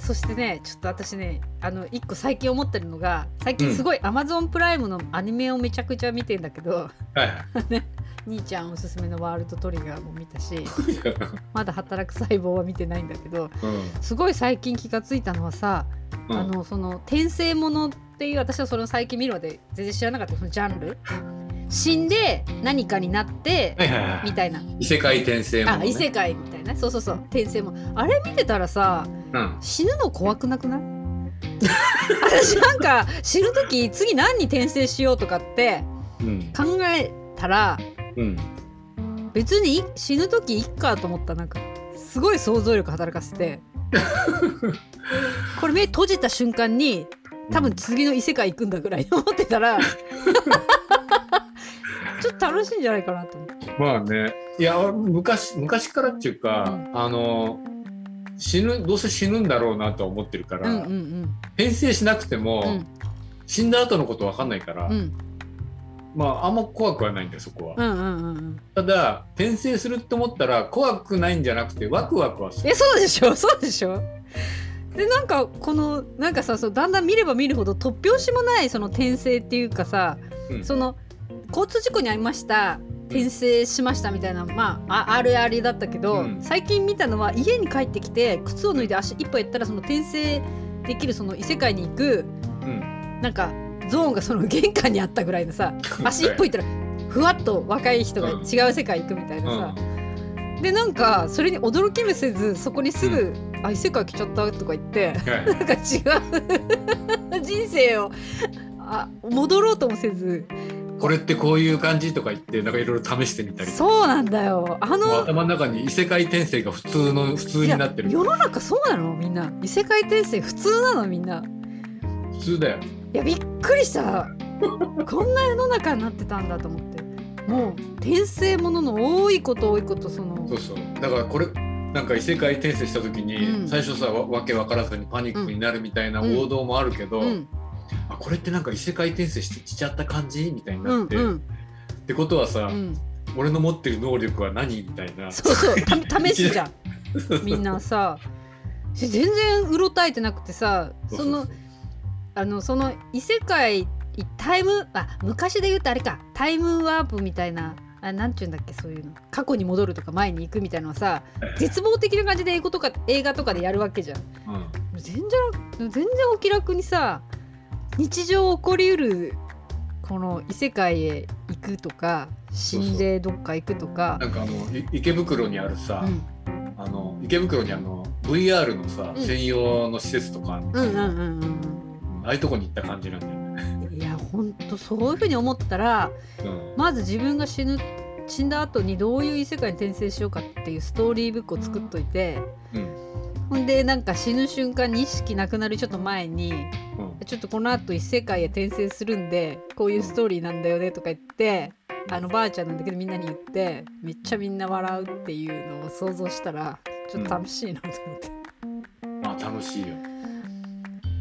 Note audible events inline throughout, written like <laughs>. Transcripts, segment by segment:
そしてねちょっと私ねあの一個最近思ってるのが最近すごい Amazon プライムのアニメをめちゃくちゃ見てんだけど、はいはい。<laughs> 兄ちゃんおすすめのワールドトリガーも見たし <laughs> まだ働く細胞は見てないんだけどうん。すごい最近気がついたのはさ、うん。あのその転生ものっていう私はそれを最近見るまで全然知らなかった。そのジャンル。死んで何かになってはいはいはい。みたいな。異世界転生ものね。あ異世界みたいな。そうそうそう。転生も。あれ見てたらさうん。死ぬの怖くなくない？<laughs> 私なんか死ぬ時次何に転生しようとかってうん。考えたらうん。別にい死ぬ時いっかと思った。なんかすごい想像力働かせて <laughs> これ目閉じた瞬間に多分次の異世界行くんだぐらいに思ってたら <laughs> ちょっと楽しいんじゃないかなと思って。まあね。いや昔昔からっていうか、うあの死ぬどうせ死ぬんだろうなとは思ってるから、うんうん転生しなくても、うん。死んだ後のことわかんないから、うん。うんまああんま怖くはないんだよそこは、うんうんうんうん。ただ転生するって思ったら怖くないんじゃなくてワクワクはする。えそうでしょ？そうでしょ？<laughs> でなんかこのなんかさそうだんだん見れば見るほど突拍子もないその転生っていうかさ、うん。その交通事故に遭いました転生しましたみたいなまあああるあるだったけど、うん。最近見たのは家に帰ってきて靴を脱いで足一歩やったらその転生できるその異世界に行くうん。なんかゾーンがその玄関にあったぐらいのさ <laughs> 足一歩行ったらふわっと若い人がうん。違う世界行くみたいなさ、でなんかそれに驚きもせずそこにすぐ「あ異世界来ちゃった」とか言ってはい。<laughs> なんか違う。<laughs> 人生をあ戻ろうともせずこれってこういう感じとか言ってなんかいろいろ試してみたりそうなんだよ。あの頭の中に異世界転生が普通の普通になってる。世の中そうなのみんな。異世界転生普通なのみんな。普通だよ。いやびっくりした。こんな世の中になってたんだと思って。もう転生ものの多いこと多いことその。そうそう。だからこれなんか異世界転生した時に、うん。最初さわわけ分からずにパニックになるみたいな王道もあるけど、うんあこれってなんか異世界転生してしちゃった感じ？みたいにうなって、んうん。ってことはさ、うん。俺の持ってる能力は何？みたいな。そうそう。た <laughs> 試すじゃん。<laughs> みんなさ。全然うろたえてなくてさそのあのその異世界タイムあ昔で言うとあれか。タイムワープみたいなあなんて言うんだっけそういうの。過去に戻るとか前に行くみたいなのはさ <laughs> 絶望的な感じで英語とか映画とかでやるわけじゃん。うん。全然全然お気楽にさ日常起こりうるこの異世界へ行くとか死んでどっか行くとか。なんかあのい池袋にあるさ、うん。あの池袋にあの VR のさ、うん。専用の施設とかああいうとこに行った感じなんだよね。いやほんとそういうふうに思ったらうん。まず自分が死ぬ死んだ後にどういう異世界に転生しようかっていうストーリーブックを作っといてうんほんでなんか死ぬ瞬間に意識なくなるちょっと前にうんちょっとこの後異世界へ転生するんでこういうストーリーなんだよねとか言ってあのばあちゃんなんだけどみんなに言ってめっちゃみんな笑うっていうのを想像したらちょっと楽しいなと思って。まあ楽しいよ。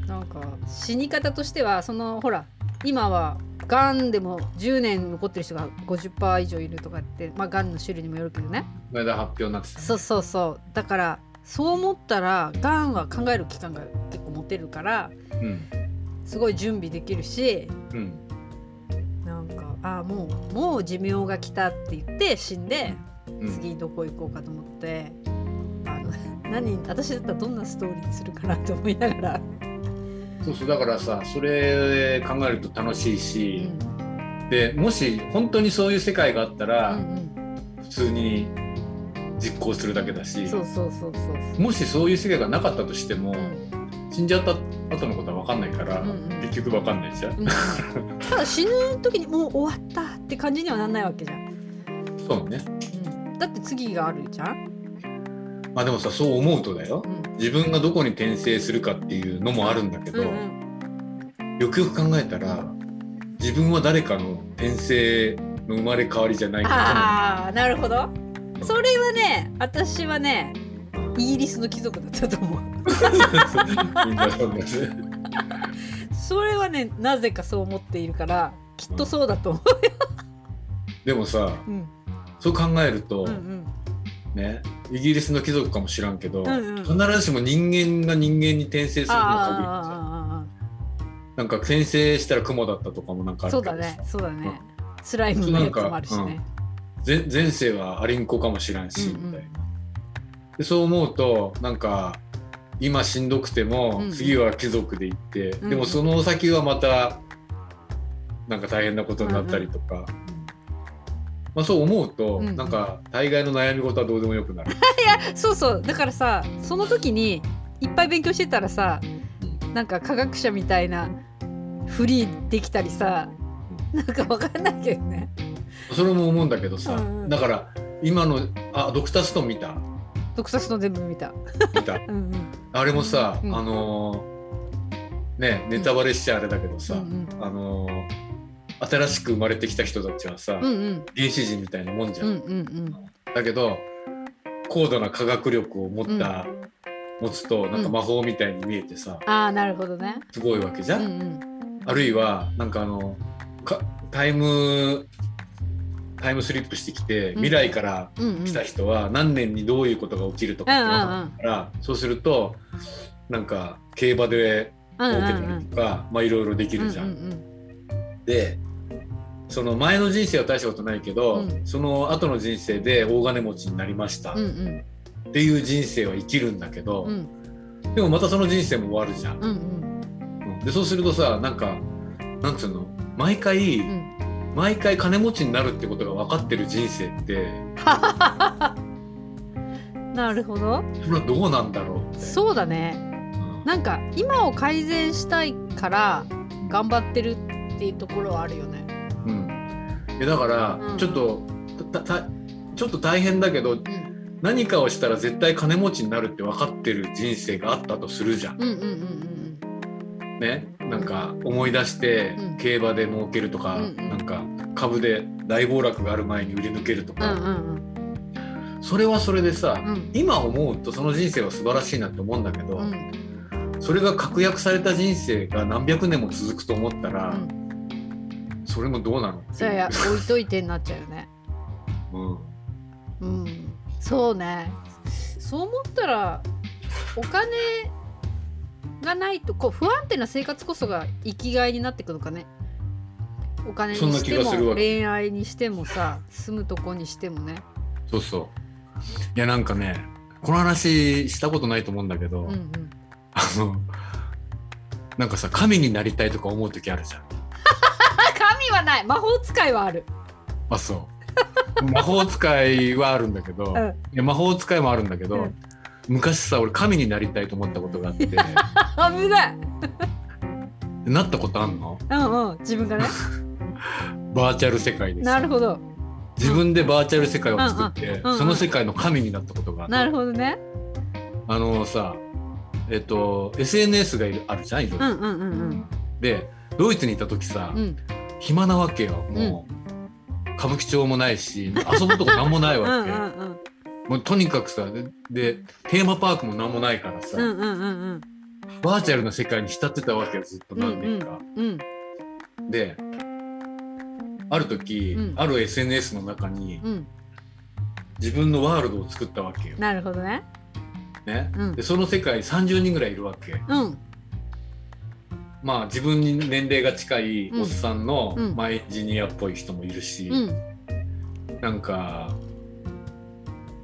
なんか死に方としてはそのほら今はがんでも10年残ってる人が50%以上いるとかってまあがんの種類にもよるけどねこの間発表になってたね。そうそうそうだからそう思ったらがんは考える期間が結構持てるからうんすごい準備できるしうんなんかあもうもう寿命が来たって言って死んでうん次どこ行こうかと思って、あの <laughs> 何私だったらどんなストーリーにするかなと思いながら、そうそうだからさそれ考えると楽しいうん。し、でもし本当にそういう世界があったうら、ん。普通に実行するだけだうし。もしそういう世界がなかったとしても、うん。死んじゃった後のことは分かんないから、うんうん。結局分かんないじゃん。うん。ただ死ぬ時にもう終わったって感じにはなんないわけじゃん、そうね。うん、だって次があるじゃん、まあでもさそう思うとだよ。うん。自分がどこに転生するかっていうのもあるんだけど、うんうん、よくよく考えたら自分は誰かの転生の生まれ変わりじゃないかああなるほどそれはね私はねイギリスの貴族だったと思う。それはねなぜかそう思っているからきっとそうだと思でもさう、うん、そう考えると、うんうん。ねイギリスの貴族かもしらんけど、うんうん。必ずしも人間が人間に転生するのに限ってさあなんか転生したら雲だったとかもなんかああるけどさ。そうだねそうだね。スライムのやつもあるしね前前世はアリンコかもしらんし、みたいな。でそう思うとなんか今しんどくても、次は貴族で行って、でもその先はまたなんか大変なことになったりとか、まあ、そう思うと、うなんか大概の悩み事はどうでもよくなる。<laughs> そうそう。だからさその時にいっぱい勉強してたらさなんか科学者みたいなフリーできたりさなんかわかんないけどねそれも思うんだけどさ、うんうん。だから今のあドクターストーン見た？ドクターストーン全部見た。見た？<laughs> うんうん。あれもさ、うんあのーねネタバレしちゃあれだけどさ、うんあのー新しく生まれてきた人たちはさ、うんうん。原始人みたいなもんじゃん。うんうんうん。だけど高度な科学力を持った、持つとなんか魔法みたいに見えてさ、ああなるほどね。すごいわけじゃ、うんん。あるいはなんかあのかタイムタイムスリップしてきて未来から来た人は何年にどういうことが起きるとかって分かったから、そうするとなんか競馬で儲けたりとか、まあいろいろできるじゃん。でその前の人生は大したことないけど、うん。その後の人生で大金持ちになりましたっていう人生は生きるんだけど、うん。でもまたその人生も終わるじゃん。でそうするとさなんかなんつうの毎回、うん毎回金持ちになるってことが分かってる人生って <laughs> なるほど。それはどうなんだろう。そうだね。うん。なんか今を改善したいから頑張ってるっていうところはあるよね。うん、だから、うん。ちょっとちょっと大変だけどうん。何かをしたら絶対金持ちになるって分かってる人生があったとするじゃん。うんうんうん。ね、なんか思い出してうん。競馬で儲けるとか、うんうん。なんか株で大暴落がある前に売り抜けるとうんうか、んうん。それはそれでさ、うん。今思うとその人生は素晴らしいなって思うんだけど、うん。うんそれが確約された人生が何百年も続くと思ったら、うん。それもどうなの？じゃあや置いといてになっちゃうよね。うん。うん。そうね。そう思ったらお金がないとこう不安定な生活こそが生きがいになってくのかね。お金にしても恋愛にしてもさ住むとこにしてもね。そうそう。いやなんかねこの話したことないと思うんだけど、うんうん。あのなんかさ神になりたいとか思う時あるじゃん。あ <laughs> 神はない。魔法使いはある。あそう。<laughs> 魔法使いはあるんだけど、うん。いや魔法使いもあるんだけど、うん昔さ俺神になりたいと思ったことがあって。危ないなったことあんの？うんうん自分がね。<laughs> バーチャル世界です。なるほど。自分でバーチャル世界を作って、うんうんうんうんその世界の神になったことがあって。なるほどね。あのさえっと SNS がいるあるじゃんいろいろ。うんうんうんうん。でドイツにいた時さ、うん。暇なわけよもう、歌舞伎町もないし遊ぶとこなんもないうんわけ、うんうんもうとにかくさででテーマパークもなんもないからさ、うんうんうんうんバーチャルな世界に浸ってたわけよずっと何年か。うんである時、うん。ある SNS の中にうん。自分のワールドを作ったわけよ。なるほどね。ね？うん。でその世界30人ぐらいいるわけ。うん。まあ自分に年齢が近いおっさんの、うん。まあ、エンジニアっぽい人もいるし、うん。なんか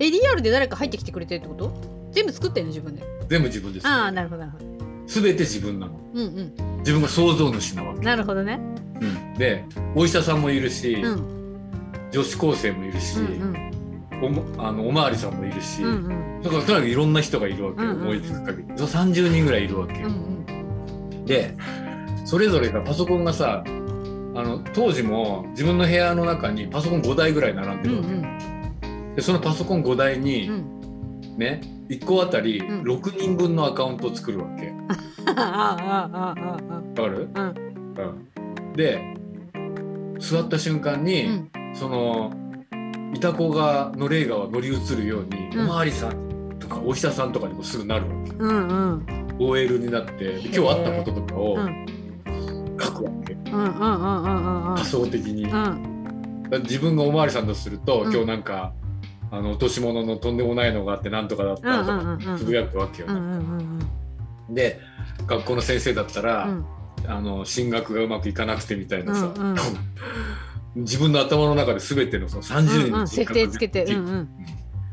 えリアルで誰か入ってきてくれてるってこと？全部作ってんの？自分で。全部自分です、ああなるほどなるほど。全て自分なの。うんうん。自分が創造主なわけ、なるほどね。うん。でお医者さんもいるし、うん。女子高生もいるし、うんうん。おもあのおまわりさんもいるし、うんうん。だからとにかくいろんな人がいるわけよ、うんうん思いつく限り。そう30人ぐらいいるわけよ、うんでそれぞれがパソコンがさあの当時も自分の部屋の中にパソコン5台ぐらい並んでうんうるわけ、んでそのパソコン5台に、うん。ね1個あたりうん。6人分のアカウントを作るわけ。わかる、うん、で座った瞬間うに、ん。そのいた子がの霊が乗り移るように、うん。おまわりさんとかお医者さんとかにもすぐなるわけ。うんうん。OL になって今日あったこととかをうん。書くわけ、仮想的に、自分がおまわりさんだとすると、うん。今日なんかあの落とし物のとんでもないのがあってなんとかだっうんたとかつぶやくわけよ。うんうんうんで学校の先生だったら、うん。あの進学がうまくいかなくてみたいなさ、うんうん。<laughs> 自分の頭の中で全てのその30人うんうんの設定つけて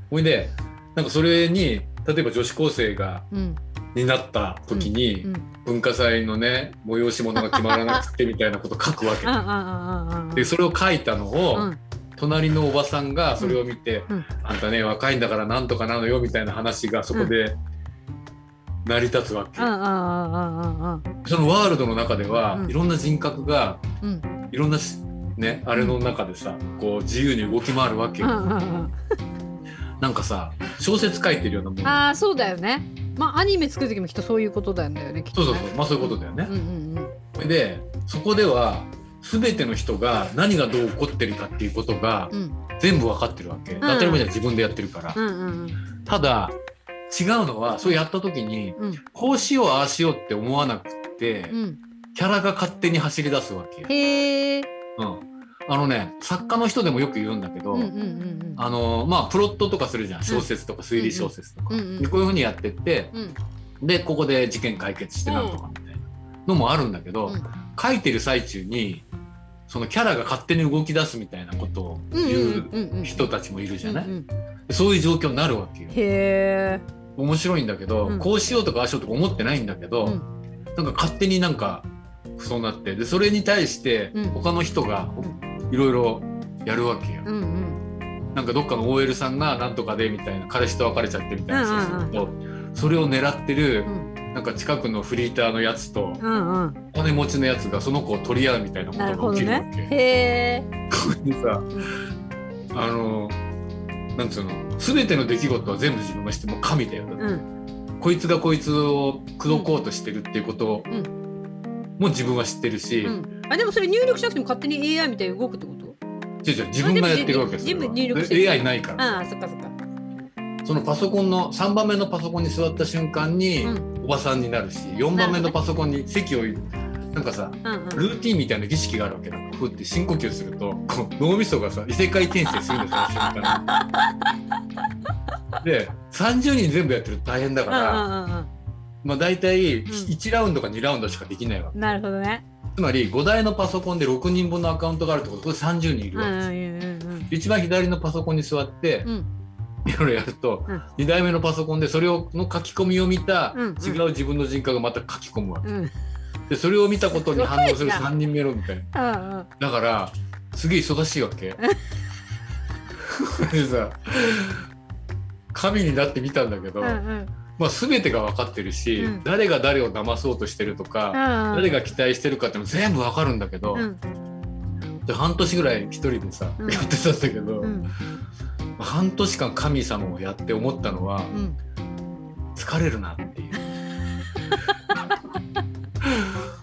ほいでなんかそれに例えば女子高生がうん。になった時に、うん文化祭のね催し物が決まらなくてみたいなこと書くわけ。でそれを書いたのを、うん隣のおばさんがそれを見て「うん。あんたね若いんだからなんとかなのよ」みたいな話がそこで成り立つわけ、うんうんうんうんうん。そのワールドの中では、うん。いろんな人格がうん。いろんなしねあれの中でさこう自由に動き回るわけよ、うんうんうんなんかさ小説書いてるようなもん。ああそうだよね。まあアニメ作る時もきっとそういうことだよね。そうそうそう。まあそういうことだよね。うん、うんうん。でそこでは全ての人が何がどう起こってるかっていうことがうん。全部分かってるわけ、当たり前じゃん自分でやってるから、うんうんうん。ただ違うのはそうやった時にうん。こうしようああしようって思わなくて、うん。キャラが勝手に走り出すわけ、うん、あのね作家の人でもよく言うんだけど、うんうんうんあのまあプロットとかするじゃん。小説とか推理小説とか、うんうん。でこういうふうにやってってうん。でここで事件解決してなんとかみたいなのもあるんだけど、うん。書いてる最中にそのキャラが勝手に動き出すみたいなことをうん言うんうん。ううん人たちもいるじゃない、うんうん。そういう状況になるわけよ。へえ面白いんだけど、うん。こうしようとかああしようとか思ってないんだけど、うん。なんか勝手になんかそうなってでそれに対してうん。他の人がいろいろやるわけよ。うんうん。なんかどっかの OL さんがなんとかでみたいな彼氏と別れちゃってみたいな話をすると、それを狙ってるうん。なんか近くのフリーターのやつとうんうん。お金持ちのやつがその子を取り合うみたいなことが起きるわねけ。へえ。でさあのなんつうの全ての出来事は全部自分が知ってもう神だよ、うん。こいつがこいつを口説こうとしてるっていうことうん。も自分は知ってるし、うん。あでもそれ入力しなくても勝手に AI みたいに動くってこと？違う違う自分がやってるわけです全部入力してる。AI ないから。ああそっかそっか。そのパソコンの3番目のパソコンに座った瞬間にうん。おばさんになるし4番目のパソコンに席をなんかさうんうん。ルーティンみたいな儀式があるわけだ。ふって深呼吸するとこう脳みそがさ異世界転生するんですよ瞬間に <laughs> で30人全部やってると大変だから、うんうんうんまあ、大体ん。1ラウンドか2ラウンドしかできないわけ。なるほどね。つまり5台のパソコンで6人分のアカウントがあるってことこれ30人いるうんわけ。うんですよ、うんうん。一番左のパソコンに座ってうん。いろいろやると、うん。2台目のパソコンでそれをの書き込みを見たうんうん。違う自分の人格がまた書き込むわけ、うんでそれを見たことに反応するすごいな。3人目のみたいな。うんうん。だからすげえ忙しいわけ。<laughs> でさ神になってみたんだけど、うんうん。まあ、全てが分かってるし、うん。誰が誰を騙そうとしてるとか、誰が期待してるかっていうの全部分かるんだけど、うん。で半年ぐらい一人でさ、うん。やってたんだけど、うん。半年間神様をやって思ったのは、うん。疲れるなっていう。<laughs>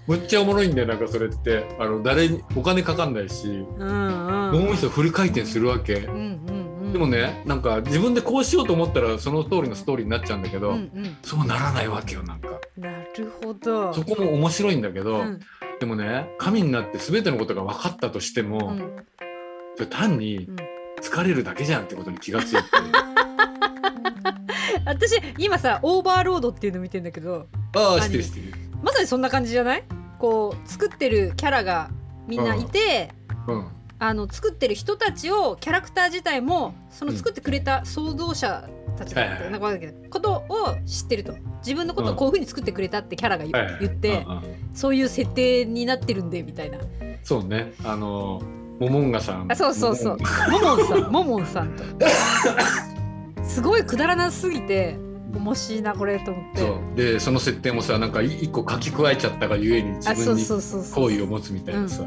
むっちゃおもろいんだよなんかそれって。あの誰にお金かかんないしうんうん。脳みそフル回転するわけ。うんうんでもねなんか自分でこうしようと思ったらその通りのストーリーになっちゃうんだけど、うんうん。そうならないわけよなんか。なるほど。そこも面白いんだけど、うん。でもね神になって全てのことが分かったとしても、うん。それ単にうん。疲れるだけじゃんってことに気がついて、私今さオーバーロードっていうの見てんだけど。ああ知ってる知ってる。まさにそんな感じじゃない？こう作ってるキャラがみんないて、うん。あの作ってる人たちをキャラクター自体もその作ってくれた創造者たちだってなんないけどことを知ってると。自分のことをこういうふうに作ってくれたってキャラが言,、ってうんうんそういう設定になってるんでみたいな。そうね。あのモモンガさん。あそうそうそう。モモンさんモモンさんと。<laughs> すごいくだらなすぎて面白いなこれと思って。そう。でその設定もさなんかい一個書き加えちゃったがゆえに自分に好意を持つみたいなさ、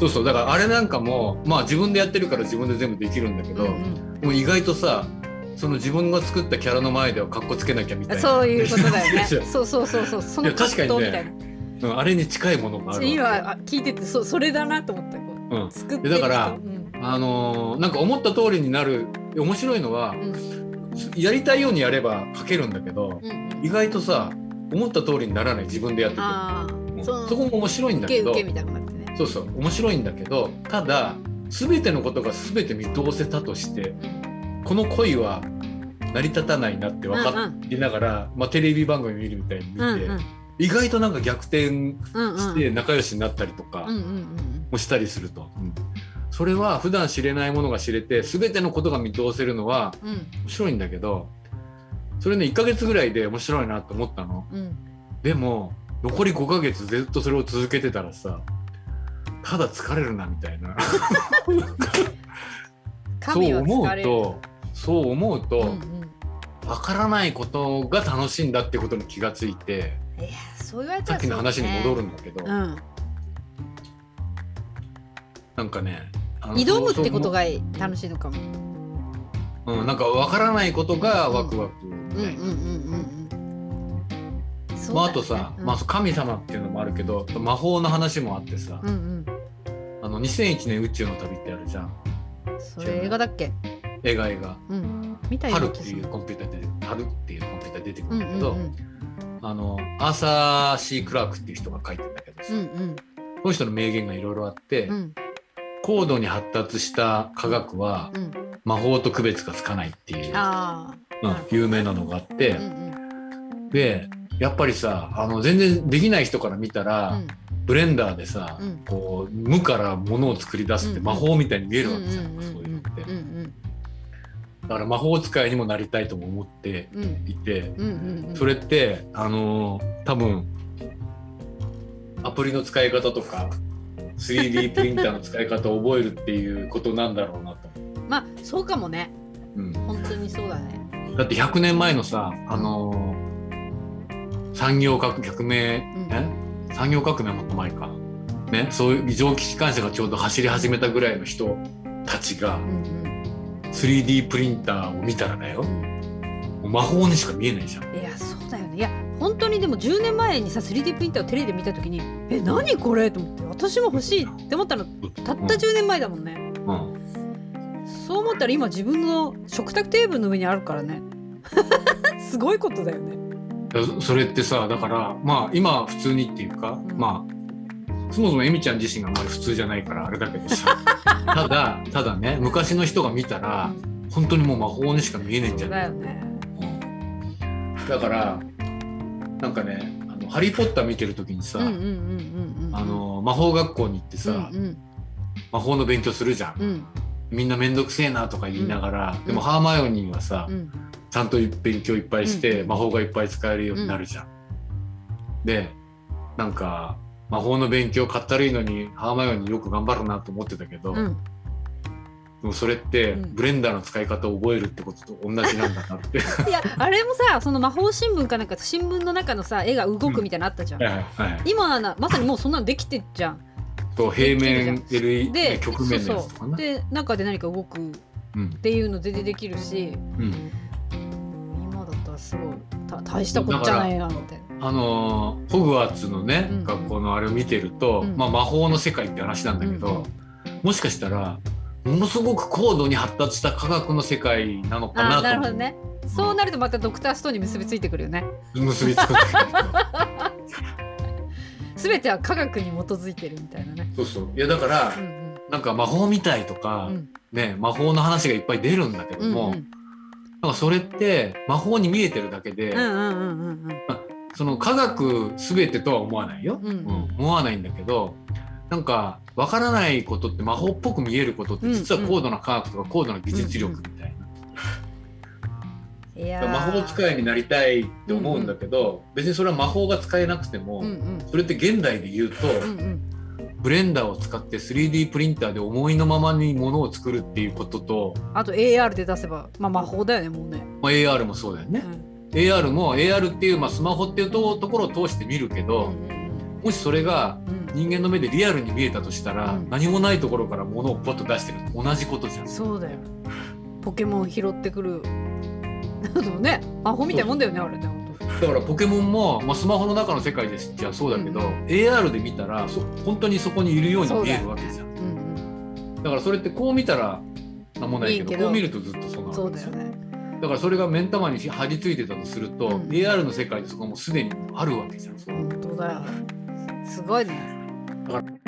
そうそう。だからあれなんかもまあ自分でやってるから自分で全部できるんだけど、うんうん。でも意外とさその自分が作ったキャラの前ではかっこつけなきゃみたいな。そういうことだよね。<laughs> そうそうそうそう。その確かにね。うんあれに近いものがある今あ聞いててそそれだなと思ったこう。うん。作ってだからうん。あのーなんか思った通りになる面白いのはうんやりたいようにやれば書けるんだけどうんうん。意外とさ思った通りにならない自分でやってて。あうんあそこも面白いんだ受けけどそうそう面白いんだけどただ全てのことが全て見通せたとしてうん。この恋は成り立たないなって分かってながら、まあ、テレビ番組見るみたいに見て、うんうん。意外となんか逆転うんうん。して仲良しになったりとかうんうんうん。もしたりすると、うんそれは普段知れないものが知れて全てのことが見通せるのはうん。面白いんだけどそれね1ヶ月ぐらいで面白いなと思ったの。うん。でも残り5ヶ月ずっとそれを続けてたらさただ疲れるなみたいな。<laughs> そう思うとそう思うと、うんうん。分からないことが楽しいんだってことに気がついてさっきの話に戻るんんだけど、うん。なんかね挑むってことそうが楽しいのかも。そううん、なんか分からないことがワクワクうんうんうんうんうんそうまあ、あとさ、うん。まあ、神様っていうのもあるけど魔法の話もあってさ、うんうん。あの2001年宇宙の旅ってあるじゃん。それ映画だっけ？映画映画。うん。春っていうコンピューターで春っていうコンピューター出てくうんるんだけど、うんうんあのアーサー・シー・クラークっていう人が書いてるんだけどさ、うんうん。この人の名言がいろいろあって、うん高度に発達した科学はうん。魔法と区別がつかないっていう、うん有名なのがあって、うんうんでやっぱりさあの全然できない人から見たら、うん。ブレンダーでさ、うん。こう無からものを作り出すってうん魔法みたいに見えるわけじゃん、うんうんそういうのって、うんうんだから魔法使いにもなりたいとも思っていて、それってあのー多分アプリの使い方とか 3D プリンターの使い方を覚えるっていうことなんだろうなと、まあそうかもね。うん、本当にそうだね。だって100年前のさあのー産業革革命、ん。え？産業革命はもっと前か。ね？そういう蒸気機関車がちょうど走り始めたぐらいの人たちがうん 3D プリンターを見たらだよ。魔法にしか見えないじゃん。いやそうだよね。いや本当にでも10年前にさ 3D プリンターをテレビで見た時に「え何これ?」と思って私も欲しいって思ったのたった10年前だもんね、うんそう思ったら今自分の食卓テーブルの上にあるからね。<laughs> すごいことだよね。それってさだからまあ今普通にっていうか、うんまあそもそもエミちゃん自身があんまり普通じゃないからあれだけどさ。<laughs> ただただね昔の人が見たら本当にもう魔法にしか見えないんじそゃない？うだよね。うん。だからなんかね「あのハリー・ポッター」見てる時にさ、魔法学校に行ってさ、うん魔法の勉強するじゃん、うん。みんな面倒くせえなとか言いながら、ん。でもハーマイオニーはさ、うん。ちゃんと勉強いっぱいして、うん魔法がいっぱい使えるようになるじゃん。でなんか魔法の勉強かったるいのにハーマイオニーよく頑張るなと思ってたけど、もそれって、うん。ブレンダーの使い方を覚えるってことと同じなんだなって。いやあれもさその魔法新聞かなんか新聞の中のさ絵が動くみたいなのあったじゃん、はいはい、今まさにもうそんなのできてんじゃん。と平面 LED で曲面のやつとかで中で何か動くっうん。ていうの全然できるし。うん。今だったらすごいた大したことじゃないなみたいなあのーホグワーツのね、うん。学校のあれを見てると、うん。まあ、魔法の世界って話なんだけど、うんうん。もしかしたらものすごく高度に発達した科学の世界なのかあなとなるほどね。そうなるとまたドクターストーンに結びついてくるよね。結びつく。ん <laughs> だ全ては科学に基づいてるみたいなね。そうそう。いやだからうんなんか魔法みたいとか、うん。ね魔法の話がいっぱい出るんだけども、うんうん。なんかそれって魔法に見えてるだけで、うんうんうんうんうん。その科学全てとは思わないよ、うん。うん。思わないんだけどなんかわからないことって魔法っぽく見えることって実は高度な科学とか高度な技術力みたいな、いやー。魔法使いになりたいって思うんだけど、別にそれは魔法が使えなくても、うんうん。それって現代で言うと、うんうん。ブレンダーを使って 3D プリンターで思いのままにものを作るっていうことと、あと AR で出せばまあ魔法だよねもうね、まあ、AR もそうだよね、うん。AR も AR っていう、まあ、スマホっていうとところを通して見るけど、もしそれがうん人間の目でリアルに見えたとしたら、うん。何もないところから物をポッと出してる同じことじゃん。そうだよ。ポケモン拾ってくる。などね魔法みたいなもんだよねあれね本だからポケモンも、まあ、スマホの中の世界ですじゃそうだけど、うん。AR で見たらそ本当にそこにいるように見えるわけじゃん。当うんだからそれってこう見たら何もないけどこう見るとずっとそううんなるそうだよね。だからそれが目ん玉に張り付いてたとすると、うん。AR の世界でそこはもうすでにあるわけじゃん。本当だよ。すごいねだから